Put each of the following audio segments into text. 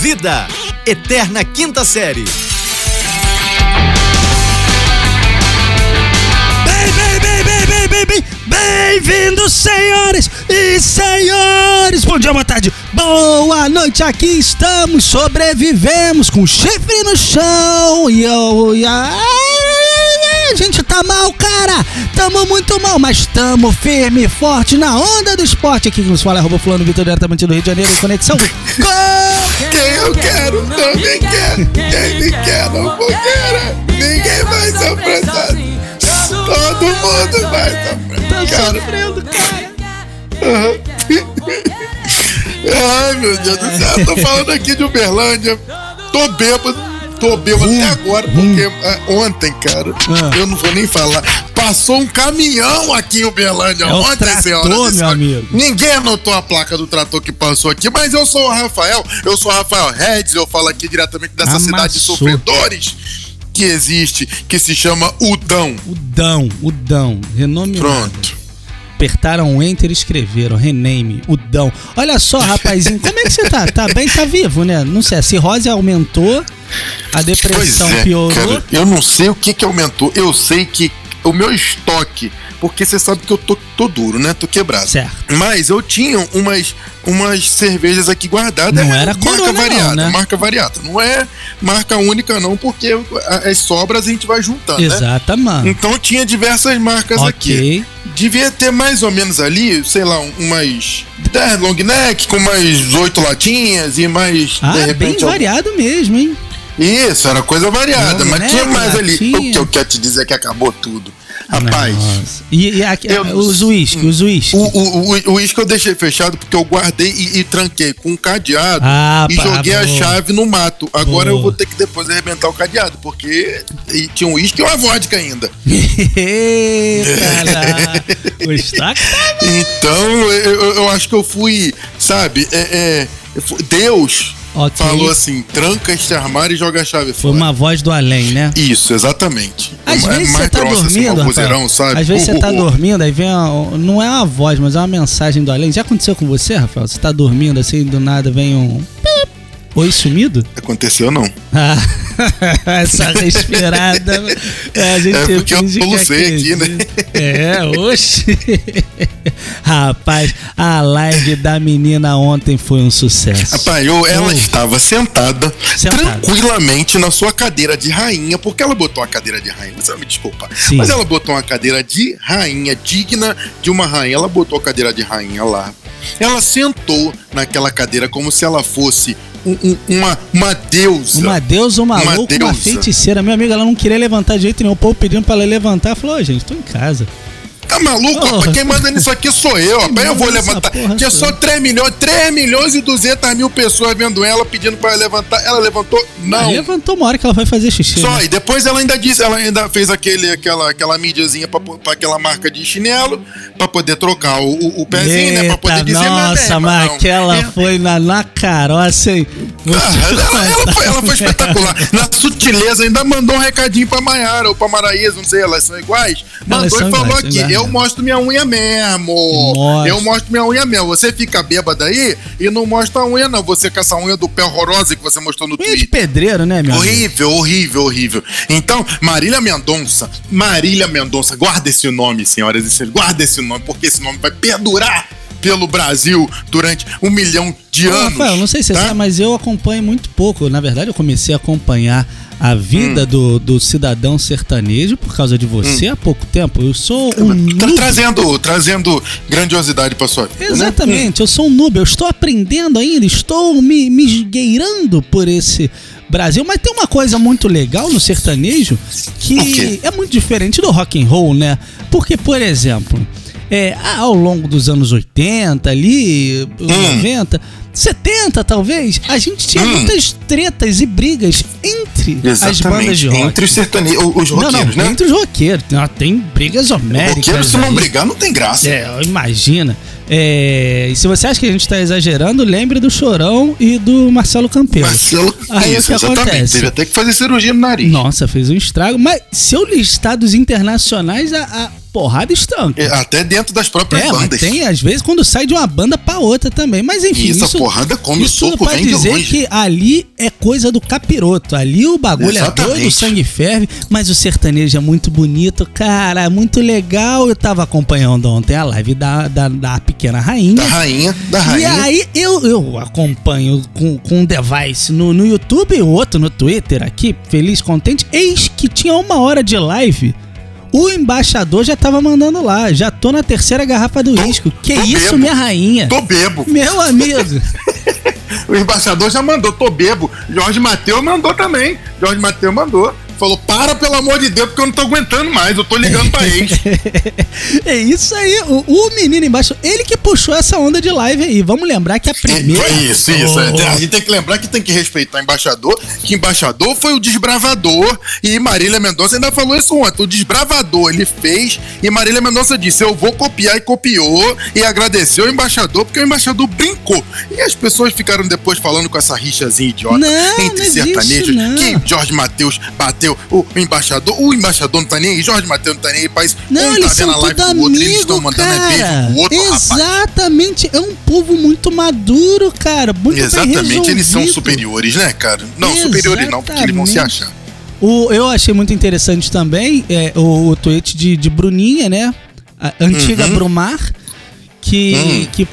Vida, Eterna Quinta Série. Bem, bem, bem, bem, bem, bem, bem, bem-vindos, senhores e senhores. Bom dia, boa tarde, boa noite. Aqui estamos, sobrevivemos com chifre no chão e eu e a... a gente tá mal, cara. Tamo muito mal, mas tamo firme e forte na onda do esporte. Aqui que nos fala é arroba fulano Vitor diretamente do Rio de Janeiro, conexão com... Quem eu quero, também quero. Quem me quer, não vou querer. Ninguém vai ser apressado. Todo mundo vai sofrer. Tá Cara, sofrendo, cara. Ai, meu Deus do céu. Tô falando aqui de Uberlândia. Tô bêbado. Tô bêbado até agora, porque ah, ontem, cara, Ah. eu não vou nem falar. Passou um caminhão aqui em Uberlândia. É ontem, trator, senhoras meu amigo. Ninguém anotou a placa do trator que passou aqui, mas eu sou o Rafael. Eu sou o Rafael Redes. Eu falo aqui diretamente dessa Amassou. cidade de sofredores que existe, que se chama Udão. O Dão, o Dão, renome Pronto. Apertaram o Enter e escreveram Rename, o Dão. Olha só, rapazinho, como é que você tá? Tá bem, tá vivo, né? Não sei, a cirrose aumentou, a depressão piorou. é, cara, eu não sei o que que aumentou. Eu sei que o meu estoque, porque você sabe que eu tô, tô duro, né? Tô quebrado. Certo. Mas eu tinha umas, umas cervejas aqui guardadas. Não era marca Corona, não, variada, né? marca variada. Não é marca única não, porque as sobras a gente vai juntando, né? Exatamente. Então tinha diversas marcas aqui. Ok. Devia ter mais ou menos ali, sei lá, um- umas 10 long neck com mais 8 latinhas e mais Ah, de bem algum- variado mesmo, hein? Isso, era coisa variada, Long mas neck, tinha mais ali. O que eu quero te dizer é que acabou tudo. Rapaz, Nossa. E, e aqui, Eu não os uísque, os uísque. o, o, o, o uísque eu deixei fechado porque eu guardei e, e tranquei com um cadeado Ah, e pá, joguei a boa. chave no mato. Agora Boa. eu vou ter que depois arrebentar o cadeado, porque tinha um uísque e uma vodka ainda. Tá Então eu, eu- acho que eu fui, sabe, é, é, Deus Ok. falou assim: tranca este armário e joga a chave Foi fora. uma voz do além, né? Isso, exatamente. Às É vezes você tá grossa, assim, dormindo, Rafael. sabe? Às vezes você Uh, tá uh, uh. dormindo, aí vem uma, não é uma voz, mas é uma mensagem do além. Já aconteceu com você, Rafael? Você tá dormindo assim, do nada vem um. Oi sumido? Aconteceu não. Ah, essa respirada. A gente É porque eu solucei aqui, né? É, oxe. Rapaz, a live da menina ontem foi um sucesso. Rapaz, eu, ela Oh. estava sentada, Sentada. tranquilamente na sua cadeira de rainha, porque ela botou uma cadeira de rainha, você vai me desculpar. Sim. Mas ela botou uma cadeira de rainha, digna de uma rainha. Ela botou a cadeira de rainha lá. Ela sentou naquela cadeira como se ela fosse um- um- uma, uma deusa. Uma deusa, uma, Uma louca, uma deusa. feiticeira. Minha amiga, ela não queria levantar de jeito nenhum. O povo pedindo pra ela levantar. Falou, ô, gente, tô em casa. Tá maluco? Oh. Quem manda nisso aqui sou eu, rapaz. Eu vou levantar. Tinha só 3 milhões, 3 milhões e 200 mil pessoas vendo ela, pedindo pra ela levantar. Ela levantou? Não. Aí levantou uma hora que ela vai fazer xixi. Só, né? e depois ela ainda disse, ela ainda fez aquele, aquela, aquela mídiazinha pra, pra aquela marca de chinelo, pra poder trocar o, o, o pezinho, né? Pra poder Eita, dizer, nossa, mas, aquela É. foi na, na caroça, hein? Ah, ela, ela foi, ela foi espetacular. Na sutileza, ainda mandou um recadinho pra Maiara ou pra Maraísa, não sei, elas são iguais. Mandou Elas e falou iguais, aqui: exato. Eu mostro minha unha mesmo. Eu mostro minha unha mesmo. Você fica bêbada aí e não mostra a unha, não. Você com essa unha do pé horrorosa que você mostrou no Unha de Twitter. pedreiro, né, meu amigo? Horrível, horrível, horrível. Então, Marília Mendonça, Marília Mendonça, guarda esse nome, senhoras e senhores, guarda esse nome, porque esse nome vai perdurar pelo Brasil durante um milhão de Ô, anos. Rafael, não sei se você tá? sabe, mas eu acompanho muito pouco. Na verdade, eu comecei a acompanhar a vida Hum. do, do cidadão sertanejo por causa de você há pouco tempo. Eu sou um Tra- noob. trazendo, trazendo grandiosidade pra sua vida. né? Exatamente, eu sou um noob, eu estou aprendendo ainda, estou me, me esgueirando por esse Brasil, mas tem uma coisa muito legal no sertanejo que é muito diferente do rock and roll, né? Porque, por exemplo, é, ao longo dos anos 80 ali, Hum. 90, 70 talvez, a gente tinha Hum. muitas tretas e brigas entre as bandas de rock. Entre os sertanejos, os não, não, roqueiros, né? entre os roqueiros. Não, tem brigas homéricas. Roqueiros, se não brigar, não tem graça. É, imagina. É, e se você acha que a gente tá exagerando, lembre do Chorão e do Marcelo Campeiro. Marcelo, Aí isso, o que exatamente. acontece? Teve até que fazer cirurgia no nariz. Nossa, fez um estrago. Mas se eu listar dos internacionais, a, a- porrada estanca. É, Até dentro das próprias É, bandas. tem às vezes quando sai de uma banda pra outra também. Mas enfim, Isso, isso, porrada come isso soco, pra dizer longe. que ali é coisa do capiroto. Ali o bagulho é Exatamente. doido, o sangue ferve, mas o sertanejo é muito bonito, cara, é muito legal. Eu tava acompanhando ontem a live da, da, da Pequena Rainha. Da rainha, da E rainha. aí eu, eu acompanho com, com um device no, no YouTube e outro no Twitter aqui, feliz, contente. Eis que tinha uma hora de live. O embaixador já tava mandando lá. Já tô na terceira garrafa do uísco. Que tô isso, bebo. minha rainha? Tô bebo. Meu amigo. O embaixador já mandou, tô bebo. Jorge Mateus mandou também. Jorge Mateus mandou. Falou, para pelo amor de Deus, porque eu não tô aguentando mais. Eu tô ligando pra eles. é isso aí. O, o menino embaixo, ele que puxou essa onda de live aí. Vamos lembrar que a primeira. Isso, isso. Oh. A gente tem que lembrar que tem que respeitar o embaixador, que embaixador foi o desbravador. E Marília Mendonça ainda falou isso ontem. O desbravador ele fez e Marília Mendonça disse: Eu vou copiar e copiou. E agradeceu o embaixador, porque o embaixador brincou. E as pessoas ficaram depois falando com essa rixazinha idiota Não, entre não sertanejos não. que Jorge Matheus bateu o embaixador. O embaixador não tá nem aí, Jorge Matheus não tá nem aí, país. Não, um eles tá vendo são tudo do outro, eles estão mandando é beijo cara. pro outro, rapaz. Exatamente. É um povo muito maduro, cara. Muito Exatamente, eles são superiores, né, cara? Não, superiores não, porque eles vão se Exatamente. achar. O, eu achei muito interessante também é, o, o tweet de, de Bruninha, né? A antiga Uhum. Brumar, que, Hum. que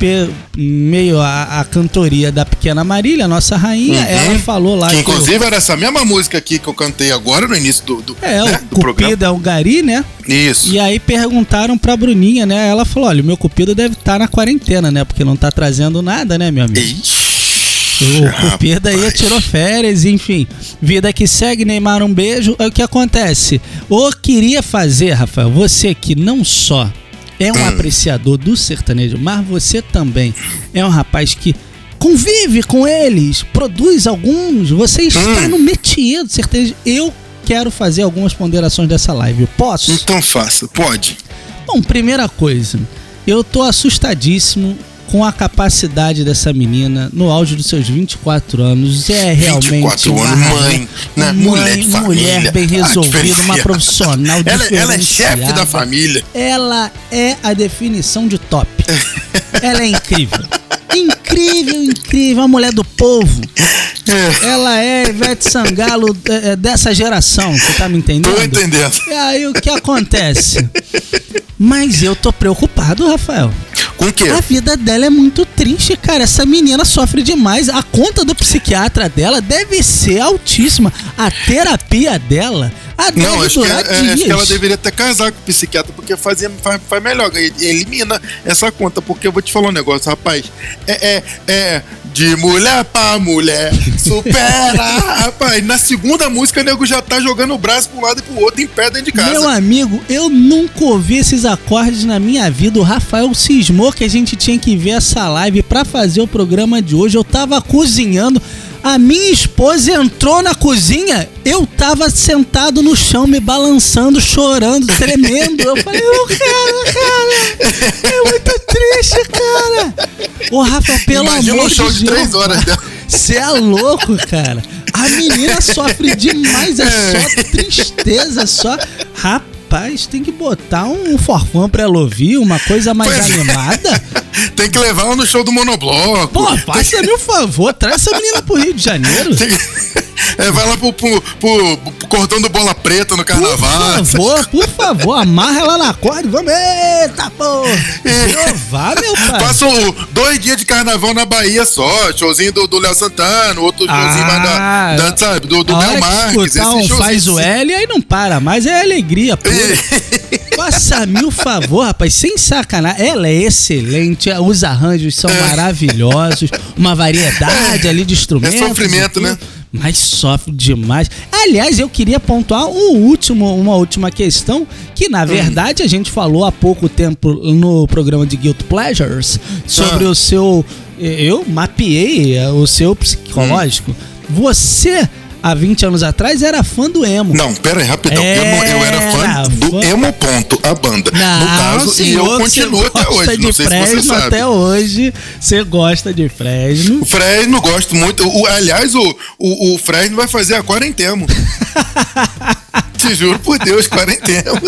meio a, a cantoria da pequena Marília, nossa rainha, Uhum. ela falou lá Que que. inclusive era essa mesma música aqui que eu cantei agora no início do, do, o, é, né, o do. Cupido é o Gari, né? Isso. E aí perguntaram pra Bruninha, né? Ela falou: olha, o meu Cupido deve estar na quarentena, né? Porque não tá trazendo nada, né, meu amigo? Ixi, O Cupido aí tirou férias, enfim. Vida que segue, Neymar, um beijo. É o que acontece. Ou queria fazer, Rafael, você que não só é um Hum. apreciador do sertanejo, mas você também é um rapaz que convive com eles, produz alguns, você está Hum. no métier do sertanejo. Eu quero fazer algumas ponderações dessa live. Eu Posso? Então faça, pode. Bom, primeira coisa, eu tô assustadíssimo com a capacidade dessa menina no auge dos seus 24 anos. É realmente 24 uma anos, mãe, né? mãe, Mulher de mulher bem Ah, resolvida, uma diferenciada. profissional Ela, ela é chefe da família. Ela é a definição de top. Ela é incrível. Incrível, incrível, a mulher do povo. É, Ela é Ivete Sangalo é, é, dessa geração, você tá me entendendo? tô entendendo. E aí o que acontece? Mas eu tô preocupado, Rafael. Com o quê? A vida dela é muito triste, cara. Essa menina sofre demais. A conta do psiquiatra dela deve ser altíssima. A terapia dela a Não, acho que, é- é- acho que ela deveria até casar com o psiquiatra, porque fazia, faz, faz melhor, elimina essa conta, porque eu vou te falar um negócio, rapaz. É, é, é de mulher pra mulher, supera, rapaz. Na segunda música, o nego já tá jogando o braço um lado e pro outro em pé dentro de casa. Meu amigo, eu nunca ouvi esses acordes na minha vida. O Rafael cismou que a gente tinha que ver essa live pra fazer o programa de hoje. Eu tava cozinhando. A minha esposa entrou na cozinha, eu tava sentado no chão, me balançando, chorando, tremendo. Eu falei, ô cara, cara, é muito triste, cara. Ô Rafa, pelo Imagina amor um show de Deus. três horas dela. Você é louco, cara. A menina sofre demais, é só tristeza, só. Rapaz, tem que botar um forfã pra ela ouvir, uma coisa mais Pois é. animada. Tem que levar ela no show do Monobloco. Pô, faça-me um favor, traz essa menina pro Rio de Janeiro. Tem que- É, vai lá pro, pro, pro, pro cordão do bola preta no Por carnaval. favor, por favor, amarra ela na corda e vamos. Eita, porra! Jeová, meu pai. Passa o- dois dias de carnaval na Bahia só. Showzinho do do Léo Santana, outro showzinho mais Ah, da, da, sabe, do, do que Marques. um showzinho faz o assim. L aí não para mais, é alegria pura. Faça-me o favor, rapaz, sem sacanagem. Ela é excelente, os arranjos são maravilhosos, uma variedade ali de instrumentos. É sofrimento, e né? Mas sofre demais. Aliás, eu queria pontuar um último, uma última questão, que Hum. na verdade a gente falou há pouco tempo no programa de Guilt Pleasures sobre Ah. o seu. Eu mapeei o seu psicológico. Você, há 20 anos atrás, era fã do emo. Não, pera aí, rapidão. Eu, não- eu era Era fã do fã- Emo Ponto, a banda. Não, no caso, e eu senhor, continuo até hoje. Não sei se Fresno você sabe. até hoje. Você gosta de Fresno. Fresno gosto muito. O, aliás, o, o, o Fresno vai fazer a quarentena. Te juro por Deus, quarentena.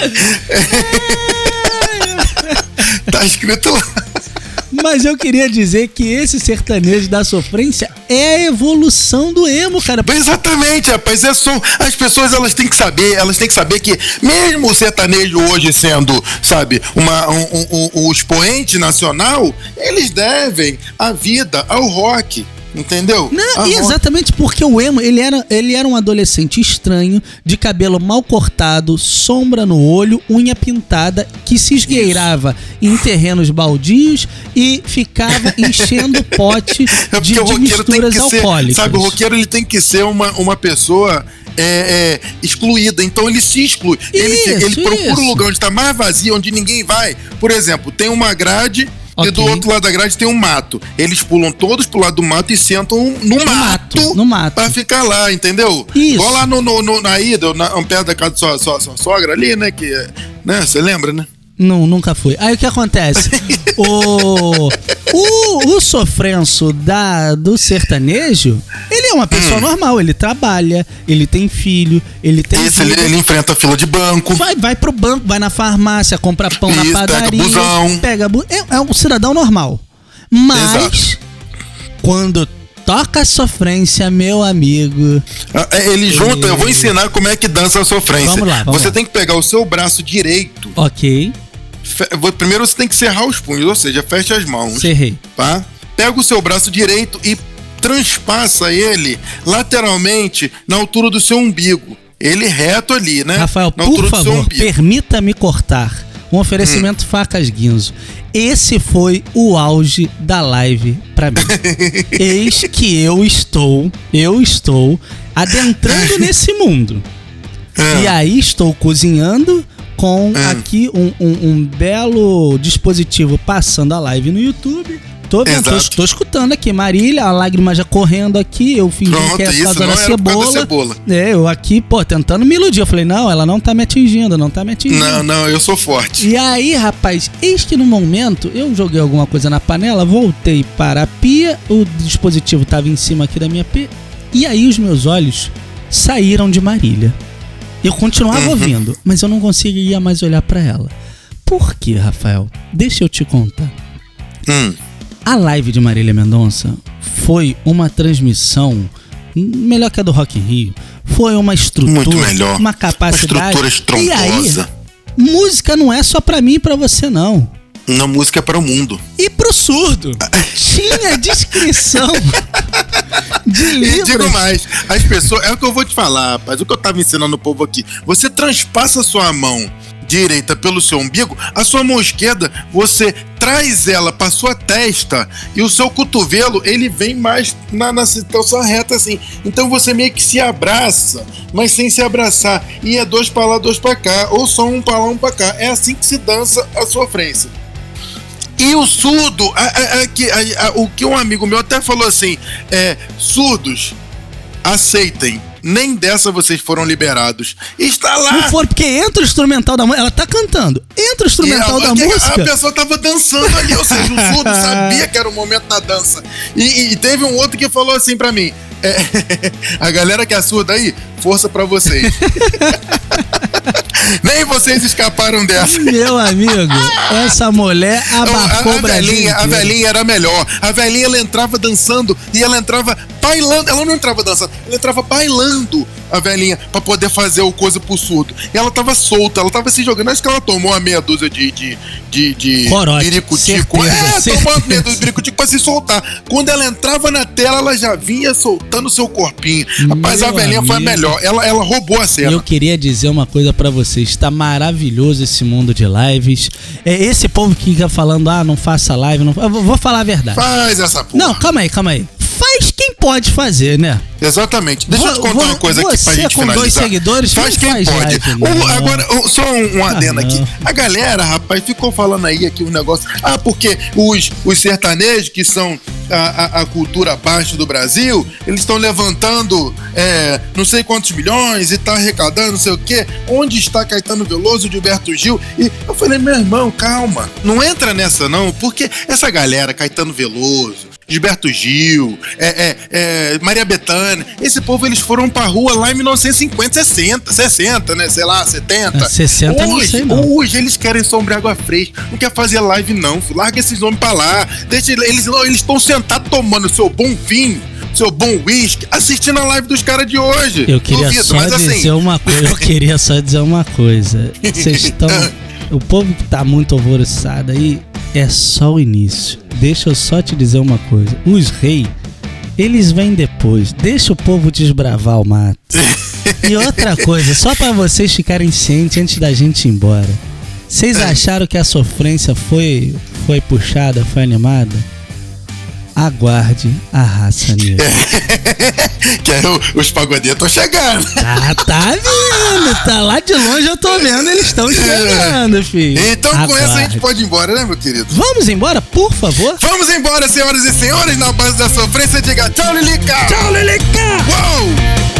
Tá escrito lá. Mas eu queria dizer que esse sertanejo da sofrência é a evolução do emo, cara. Exatamente, rapaz. É só, as pessoas elas têm que saber, elas têm que saber que mesmo o sertanejo hoje sendo, sabe, uma, um, um, um expoente nacional, eles devem a vida ao rock. Entendeu? Não, A e exatamente porque o emo, ele era, ele era um adolescente estranho, de cabelo mal cortado, sombra no olho, unha pintada, que se esgueirava em terrenos baldios e ficava enchendo pote É de, de misturas ser, alcoólicas. sabe, o roqueiro ele tem que ser uma, uma pessoa é, é, excluída, então ele se exclui. ele, Isso, ele procura isso. um lugar onde está mais vazio, onde ninguém vai. Por exemplo, tem uma grade e do outro lado da grade tem um mato. Eles pulam todos pro lado do mato e sentam no, mato, mato, no mato. pra ficar lá, entendeu? Isso. Igual lá no, no, no- na ida, na, perto da casa da sua, sua, sua sogra ali, né? Que, né? Você lembra, né? Não, nunca fui. Aí o que acontece? o, o, o sofrenço da, do sertanejo, ele é uma pessoa Hum. normal, ele trabalha, ele tem filho, ele tem Esse ele, vida. ele enfrenta a fila de banco. Vai, vai pro banco, vai na farmácia, compra pão Isso, na pega padaria. busão. Pega bu- é, é um cidadão normal. Mas, quando toca a sofrência, meu amigo. Ah, é, Ele junta, eu vou ensinar como é que dança a sofrência. Vamos lá, vamos você lá. tem que pegar o seu braço direito. Ok, Primeiro você tem que cerrar os punhos, ou seja, fecha as mãos. cerrei. Tá? Pega o seu braço direito e transpassa ele lateralmente na altura do seu umbigo. Ele reto ali, né? Rafael, na por favor, permita-me cortar. Um oferecimento facas guinzo. Esse foi o auge da live pra mim. Eis que eu estou, eu estou adentrando nesse mundo. É. E aí estou cozinhando com É. aqui um, um- um belo dispositivo passando a live no YouTube. Tô, vendo, tô, tô escutando aqui, Marília, a lágrima já correndo aqui, eu fingi Pronto, que é por isso, era por causa da cebola. cebola. É, eu aqui, pô, tentando me iludir. Eu falei, não, ela não tá me atingindo, não tá me atingindo. Não, não, eu sou forte. E aí, rapaz, eis que no momento eu joguei alguma coisa na panela, voltei para a pia, o dispositivo tava em cima aqui da minha pia, e aí os meus olhos saíram de Marília. Eu continuava Uhum. ouvindo, mas eu não conseguia mais olhar para ela. Por quê, Rafael? Deixa eu te contar. Hum, A live de Marília Mendonça foi uma transmissão melhor que a do Rock in Rio. Foi uma estrutura, uma capacidade. Uma estrutura E aí, estrondosa. música não é só pra mim e pra você não. Uma música é para o mundo. E pro surdo. Tinha descrição de E digo mais, as pessoas. É o que eu vou te falar, rapaz. O que eu tava ensinando o povo aqui. Você transpassa a sua mão direita pelo seu umbigo, a sua mão esquerda, você traz ela pra sua testa e o seu cotovelo, ele vem mais na, na situação reta assim. Então você meio que se abraça, mas sem se abraçar. E é dois pra lá, dois pra cá, ou só um pra lá, um pra cá. É assim que se dança a sofrência. E o surdo, a- a- a- que- a- a- o que um amigo meu até falou assim, é, surdos, aceitem, nem dessa vocês foram liberados. Está lá. Não for, porque entra o instrumental da música. Ela tá cantando. Entra o instrumental E a- da que- música. A pessoa tava dançando ali, ou seja, o surdo sabia que era o momento da dança. E, e- teve um outro que falou assim pra mim: é, a galera que é surda aí, força pra vocês. Nem vocês escaparam dessa. Meu amigo, essa mulher abafou a, a velhinha, a velhinha era melhor. A velhinha ela entrava dançando e ela entrava bailando. Ela não entrava dançando, ela entrava bailando a velhinha pra poder fazer o coisa pro surdo. E ela tava solta, ela tava se jogando. Acho que ela tomou a meia dúzia de. de, de, de Corote, biricutico. certeza, é, tomou a certeza. meia dúzia de biricutico pra se soltar. Quando ela entrava na tela, ela já vinha soltando o seu corpinho. Rapaz, a Meu velhinha foi a melhor. Ela, ela roubou a cena. Eu queria dizer uma coisa pra vocês, está maravilhoso esse mundo de lives. É esse povo que fica falando, ah, não faça live, não... eu vou falar a verdade. Faz essa porra. Não, calma aí, calma aí. Faz quem pode fazer, né? Exatamente. Deixa eu te contar vo- uma coisa aqui pra gente com dois finalizar. seguidores faz quem faz pode. live, O- não. agora, só um, um adendo Ah, aqui. A galera, rapaz, ficou falando aí aqui um negócio. Ah, porque os, os sertanejos, que são a, a- a cultura abaixo do Brasil, eles estão levantando é, não sei quantos milhões e tá arrecadando não sei o quê. Onde está Caetano Veloso, Gilberto Gil? E eu falei, meu irmão, calma. Não entra nessa não, porque essa galera, Caetano Veloso, Gilberto Gil, é, é, é, Maria Bethânia. Esse povo, eles foram pra rua lá em 1950, 60, 60, né? Sei lá, 70. É, 60 não hoje, não. hoje eles querem sombra água fresca. Não quer fazer live, não. filho. Larga esses homens pra lá. Deixa, eles eles estão sentados tomando seu bom vinho, seu bom uísque, assistindo a live dos caras de hoje. Eu queria Duvido, só dizer assim, uma coisa. Eu queria só dizer uma coisa. Vocês estão. O povo tá muito alvoroçado aí é só o início. Deixa eu só te dizer uma coisa. Os reis, eles vêm depois. Deixa o povo desbravar o mato. E outra coisa, só pra vocês ficarem cientes antes da gente ir embora. Vocês acharam que a sofrência foi foi puxada, foi animada? Aguarde a raça negra. que o- os pagodeiros estão chegando. Ah, tá vendo? Tá lá de longe, eu tô vendo, eles estão chegando, filho. Então com essa a Aguarde. gente pode ir embora, né, meu querido? Vamos embora, por favor? Vamos embora, senhoras e senhores, na base da sofrência. Diga tchau, Lilica! Tchau, Leleca! Uou!